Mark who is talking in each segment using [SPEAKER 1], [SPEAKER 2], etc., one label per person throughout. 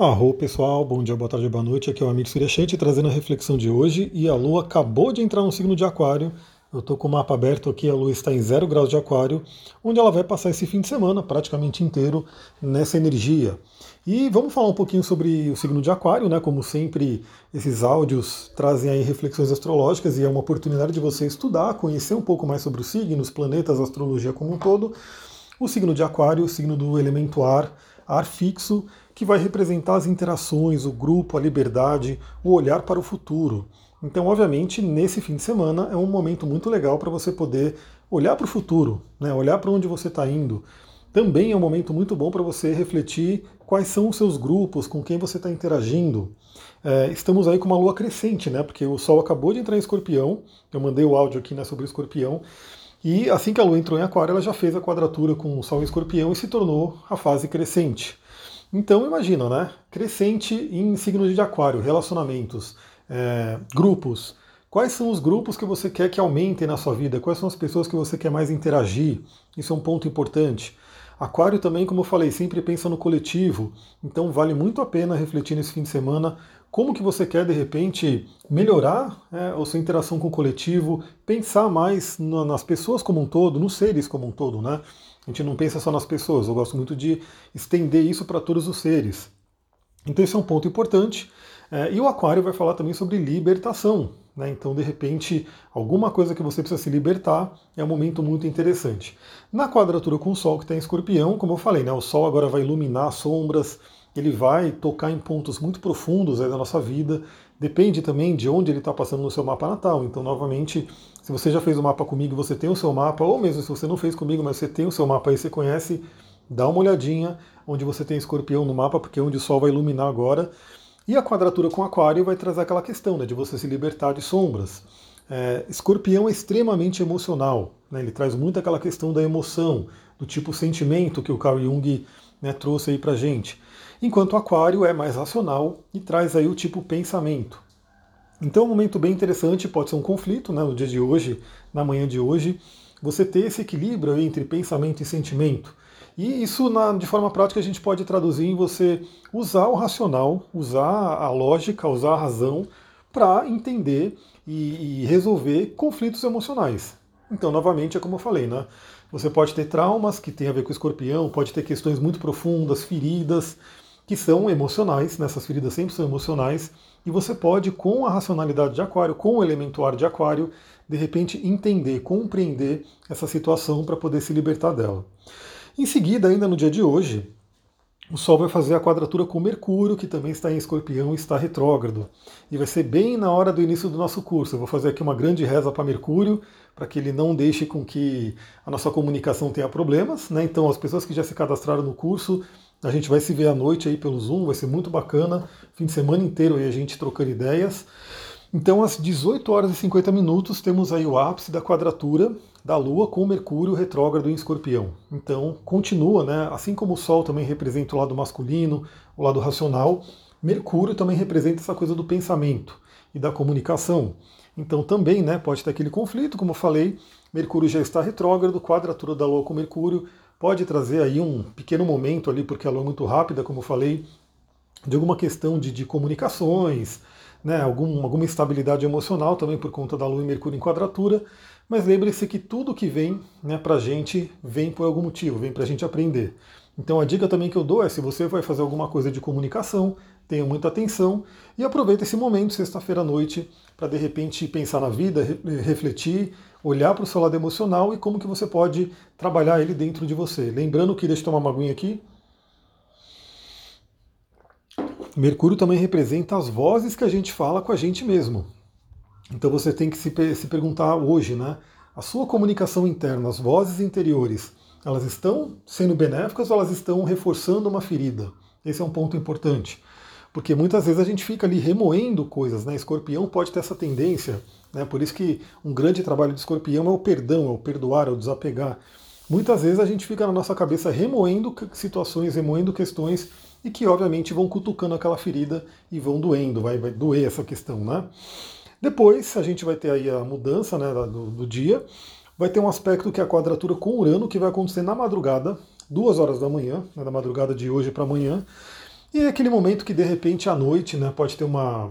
[SPEAKER 1] Arro pessoal, bom dia, boa tarde, boa noite. Aqui é o Amir Suryashanti trazendo a reflexão de hoje e a Lua acabou de entrar no signo de Aquário. Eu estou com o mapa aberto aqui, a Lua está em zero graus de Aquário, onde ela vai passar esse fim de semana praticamente inteiro nessa energia. E vamos falar um pouquinho sobre o signo de Aquário, né? Como sempre, esses áudios trazem aí reflexões astrológicas e é uma oportunidade de você estudar, conhecer um pouco mais sobre os signos, planetas, astrologia como um todo. O signo de Aquário, o signo do elemento ar, ar fixo, que vai representar as interações, o grupo, a liberdade, o olhar para o futuro. Então, obviamente, nesse fim de semana é um momento muito legal para você poder olhar para o futuro, né? olhar para onde você está indo. Também é um momento muito bom para você refletir quais são os seus grupos, com quem você está interagindo. É, estamos aí com uma lua crescente, né? Porque o Sol acabou de entrar em escorpião. Eu mandei o áudio aqui né, sobre o escorpião. E assim que a lua entrou em aquário, ela já fez a quadratura com o Sol em escorpião e se tornou a fase crescente. Então imagina, né? Crescente em signos de aquário, relacionamentos, é, grupos. Quais são os grupos que você quer que aumentem na sua vida? Quais são as pessoas que você quer mais interagir? Isso é um ponto importante. Aquário também, como eu falei, sempre pensa no coletivo, então vale muito a pena refletir nesse fim de semana como que você quer de repente melhorar é, a sua interação com o coletivo, pensar mais nas pessoas como um todo, nos seres como um todo, né? A gente não pensa só nas pessoas, eu gosto muito de estender isso para todos os seres. Então esse é um ponto importante. É, e o Aquário vai falar também sobre libertação. Né? Então, de repente, alguma coisa que você precisa se libertar é um momento muito interessante. Na quadratura com o Sol, que está em escorpião, como eu falei, né? o Sol agora vai iluminar sombras, ele vai tocar em pontos muito profundos da nossa vida. Depende também de onde ele está passando no seu mapa natal. Então, novamente, se você já fez o mapa comigo, você tem o seu mapa, ou mesmo se você não fez comigo, mas você tem o seu mapa aí, você conhece, dá uma olhadinha onde você tem escorpião no mapa, porque é onde o Sol vai iluminar agora. E a quadratura com Aquário vai trazer aquela questão né, de você se libertar de sombras. É, escorpião é extremamente emocional, né, ele traz muito aquela questão da emoção, do tipo sentimento que o Carl Jung né, trouxe aí pra gente. Enquanto Aquário é mais racional e traz aí o tipo pensamento. Então um momento bem interessante, pode ser um conflito né, no dia de hoje, na manhã de hoje, você ter esse equilíbrio entre pensamento e sentimento. E isso, na, de forma prática, a gente pode traduzir em você usar o racional, usar a lógica, usar a razão para entender e, e, resolver conflitos emocionais. Então, novamente, é como eu falei, né? Você pode ter traumas que tem a ver com o escorpião, pode ter questões muito profundas, feridas, que são emocionais, né? feridas sempre são emocionais, e você pode, com a racionalidade de Aquário, com o elemento ar de Aquário, de repente entender, compreender essa situação para poder se libertar dela. Em seguida, ainda no dia de hoje, o Sol vai fazer a quadratura com Mercúrio, que também está em escorpião e está retrógrado. E vai ser bem na hora do início do nosso curso. Eu vou fazer aqui uma grande reza para Mercúrio, para que ele não deixe com que a nossa comunicação tenha problemas. Né? Então, as pessoas que já se cadastraram no curso, a gente vai se ver à noite aí pelo Zoom, vai ser muito bacana. Fim de semana inteiro aí a gente trocando ideias. Então, às 18 horas e 50 minutos, temos aí o ápice da quadratura da Lua com Mercúrio retrógrado em Escorpião. Então, continua, né? Assim como o Sol também representa o lado masculino, o lado racional, Mercúrio também representa essa coisa do pensamento e da comunicação. Então, também, né, pode ter aquele conflito, como eu falei, Mercúrio já está retrógrado, quadratura da Lua com Mercúrio pode trazer aí um pequeno momento ali, porque a Lua é muito rápida, como eu falei, de alguma questão de, de comunicações, né, algum, alguma instabilidade emocional também por conta da Lua e Mercúrio em quadratura, mas lembre-se que tudo que vem né, para a gente vem por algum motivo, vem para a gente aprender. Então a dica também que eu dou é se você vai fazer alguma coisa de comunicação, tenha muita atenção e aproveita esse momento, sexta-feira à noite, para de repente pensar na vida, refletir, olhar para o seu lado emocional e como que você pode trabalhar ele dentro de você. Lembrando que, deixa eu tomar uma aguinha aqui, Mercúrio também representa as vozes que a gente fala com a gente mesmo. Então você tem que se, se perguntar hoje, né? A sua comunicação interna, as vozes interiores, elas estão sendo benéficas ou elas estão reforçando uma ferida? Esse é um ponto importante. Porque muitas vezes a gente fica ali remoendo coisas, né? Escorpião pode ter essa tendência, né? Por isso que um grande trabalho de escorpião é o perdão, é o perdoar, é o desapegar. Muitas vezes a gente fica na nossa cabeça remoendo situações, remoendo questões e que obviamente vão cutucando aquela ferida e vão doendo, vai, vai doer essa questão, né? Depois a gente vai ter aí a mudança né, do, do dia, vai ter um aspecto que é a quadratura com Urano, que vai acontecer na madrugada, duas horas da manhã, né, da madrugada de hoje para amanhã, E é aquele momento que de repente à noite né, pode ter uma,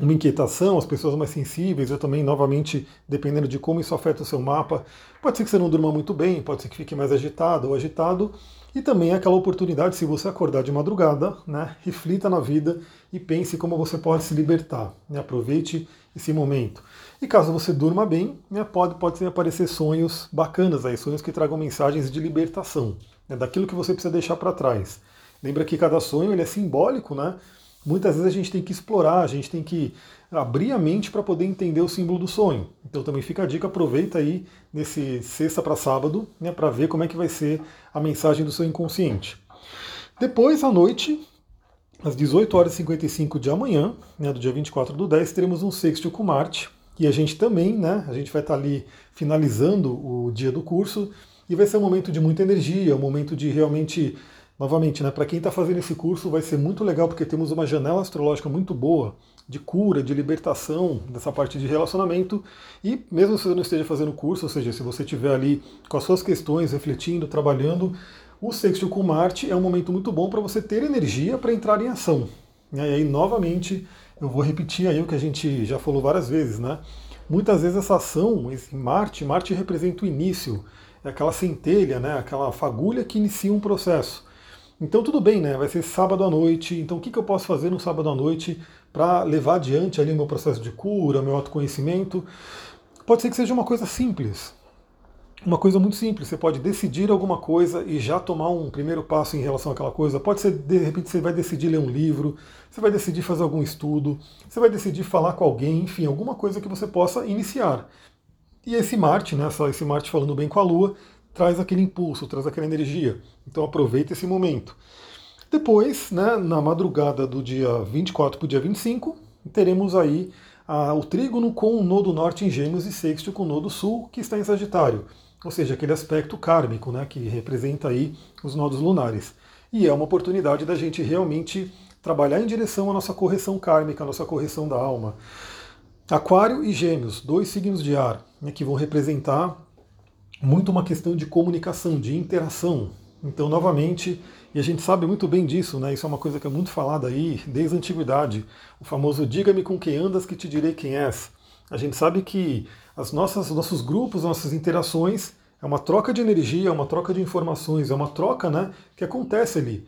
[SPEAKER 1] uma inquietação, as pessoas mais sensíveis, eu também, novamente, dependendo de como isso afeta o seu mapa, pode ser que você não durma muito bem, pode ser que fique mais agitado ou agitado, e também aquela oportunidade, se você acordar de madrugada, né, reflita na vida e pense como você pode se libertar. Né, aproveite esse momento. E caso você durma bem, né, pode, pode aparecer sonhos bacanas aí, sonhos que tragam mensagens de libertação, né, daquilo que você precisa deixar para trás. Lembra que cada sonho ele é simbólico, né? Muitas vezes a gente tem que explorar, a gente tem que abrir a mente para poder entender o símbolo do sonho. Então também fica a dica, aproveita aí nesse sexta para sábado, né, para ver como é que vai ser a mensagem do seu inconsciente. Depois, à noite, às 18 horas e 55 de amanhã, né, do dia 24 do 10, teremos um sexto com Marte, e a gente também, né, a gente vai estar tá ali finalizando o dia do curso, e vai ser um momento de muita energia, um momento de realmente Novamente, né, para quem está fazendo esse curso vai ser muito legal porque temos uma janela astrológica muito boa de cura, de libertação dessa parte de relacionamento. E mesmo se você não esteja fazendo curso, ou seja, se você estiver ali com as suas questões, refletindo, trabalhando, o sexto com Marte é um momento muito bom para você ter energia para entrar em ação. E aí, novamente, eu vou repetir aí o que a gente já falou várias vezes, né? Muitas vezes essa ação, esse Marte, Marte representa o início, é aquela centelha, né? aquela fagulha que inicia um processo. Então tudo bem, né? Vai ser sábado à noite. Então o que, que eu posso fazer no sábado à noite para levar adiante ali o meu processo de cura, meu autoconhecimento? Pode ser que seja uma coisa simples. Uma coisa muito simples. Você pode decidir alguma coisa e já tomar um primeiro passo em relação àquela coisa. Pode ser, de repente, você vai decidir ler um livro, você vai decidir fazer algum estudo, você vai decidir falar com alguém, enfim, alguma coisa que você possa iniciar. E esse Marte, né, esse Marte falando bem com a Lua, traz aquele impulso, traz aquela energia. Então aproveita esse momento. Depois, né, na madrugada do dia 24 para o dia 25, teremos aí a, o trígono com o nodo norte em Gêmeos e sexto com o nodo sul, que está em Sagitário. Ou seja, aquele aspecto kármico, né, que representa aí os nodos lunares. E é uma oportunidade da gente realmente trabalhar em direção à nossa correção kármica, à nossa correção da alma. Aquário e Gêmeos, dois signos de ar, né, que vão representar muito uma questão de comunicação, de interação. Então, novamente, e a gente sabe muito bem disso, né? Isso é uma coisa que é muito falada aí desde a antiguidade. O famoso diga-me com quem andas que te direi quem és. A gente sabe que as nossas nossos grupos, nossas interações é uma troca de energia, é uma troca de informações, é uma troca, né, que acontece ali.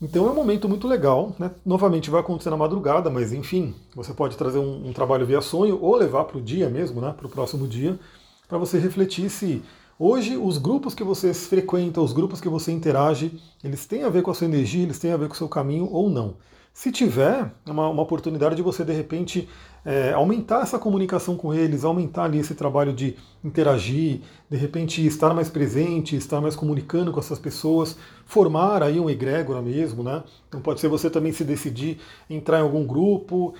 [SPEAKER 1] Então é um momento muito legal, né? Novamente vai acontecer na madrugada, mas enfim, você pode trazer um, um trabalho via sonho ou levar para o dia mesmo, né, para o próximo dia, para você refletir se Hoje, os grupos que você frequenta, os grupos que você interage, eles têm a ver com a sua energia, eles têm a ver com o seu caminho ou não. Se tiver, é uma, uma oportunidade de você, de repente, é, aumentar essa comunicação com eles, aumentar ali esse trabalho de interagir, de repente estar mais presente, estar mais comunicando com essas pessoas, formar aí um egrégora mesmo, né? Então pode ser você também se decidir entrar em algum grupo.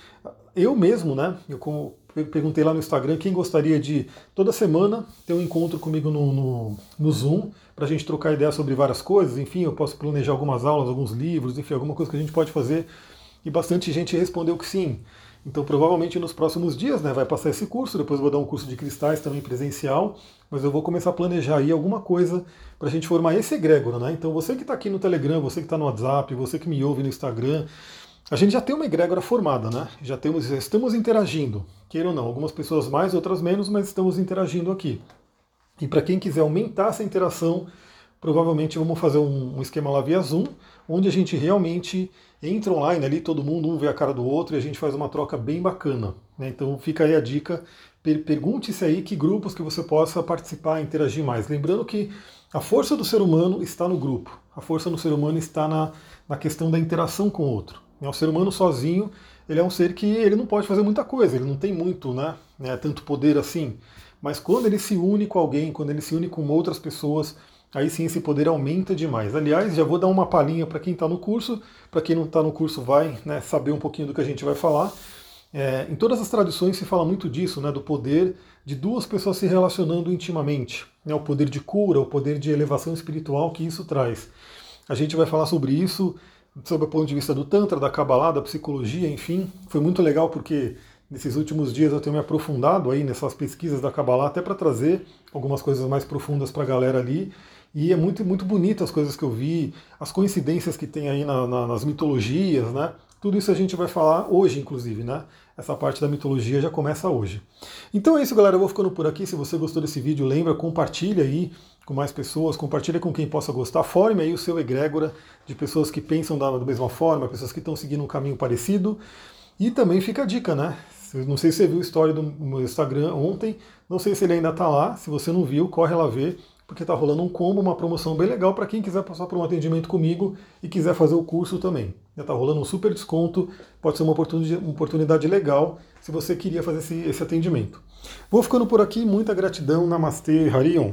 [SPEAKER 1] Eu mesmo, né? Eu perguntei lá no Instagram quem gostaria de toda semana ter um encontro comigo no, no, no Zoom para a gente trocar ideia sobre várias coisas. Enfim, eu posso planejar algumas aulas, alguns livros, enfim, alguma coisa que a gente pode fazer. E bastante gente respondeu que sim. Então, provavelmente nos próximos dias, né, vai passar esse curso. Depois vou dar um curso de cristais também presencial. Mas eu vou começar a planejar aí alguma coisa para a gente formar esse egrégora, né? Então, você que está aqui no Telegram, você que está no WhatsApp, você que me ouve no Instagram, a gente já tem uma egrégora formada, né? Já temos, já estamos interagindo, queira ou não, algumas pessoas mais, outras menos, mas estamos interagindo aqui. E para quem quiser aumentar essa interação, provavelmente vamos fazer um, um, esquema lá via Zoom, onde a gente realmente entra online ali, todo mundo um vê a cara do outro e a gente faz uma troca bem bacana. Né? Então fica aí a dica, per pergunte-se aí que grupos que você possa participar, interagir mais. Lembrando que a força do ser humano está no grupo, a força do ser humano está na, na questão da interação com o outro. O ser humano sozinho, ele é um ser que ele não pode fazer muita coisa, ele não tem muito, né, né, tanto poder assim. Mas quando ele se une com alguém, quando ele se une com outras pessoas, aí sim esse poder aumenta demais. Aliás, já vou dar uma palhinha para quem está no curso, para quem não está no curso vai né, saber um pouquinho do que a gente vai falar. É, em todas as tradições se fala muito disso, né, do poder de duas pessoas se relacionando intimamente, né, o poder de cura, o poder de elevação espiritual que isso traz. A gente vai falar sobre isso sob o ponto de vista do Tantra, da Kabbalah, da psicologia, enfim. Foi muito legal porque nesses últimos dias eu tenho me aprofundado aí nessas pesquisas da Kabbalah, até para trazer algumas coisas mais profundas para a galera ali. E é muito, muito bonito as coisas que eu vi, as coincidências que tem aí na, na, nas mitologias, né? Tudo isso a gente vai falar hoje, inclusive, né? Essa parte da mitologia já começa hoje. Então é isso, galera. Eu vou ficando por aqui. Se você gostou desse vídeo, lembra, compartilha aí com mais pessoas, compartilha com quem possa gostar. Forme aí o seu egrégora de pessoas que pensam da, mesma forma, pessoas que estão seguindo um caminho parecido. E também fica a dica, né? Não sei se você viu a história do meu Instagram ontem, não sei se ele ainda está lá. Se você não viu, corre lá ver porque está rolando um combo, uma promoção bem legal para quem quiser passar por um atendimento comigo e quiser fazer o curso também. Está rolando um super desconto, pode ser uma oportunidade, legal se você queria fazer esse, esse atendimento. Vou ficando por aqui, muita gratidão, Namastê, Harion.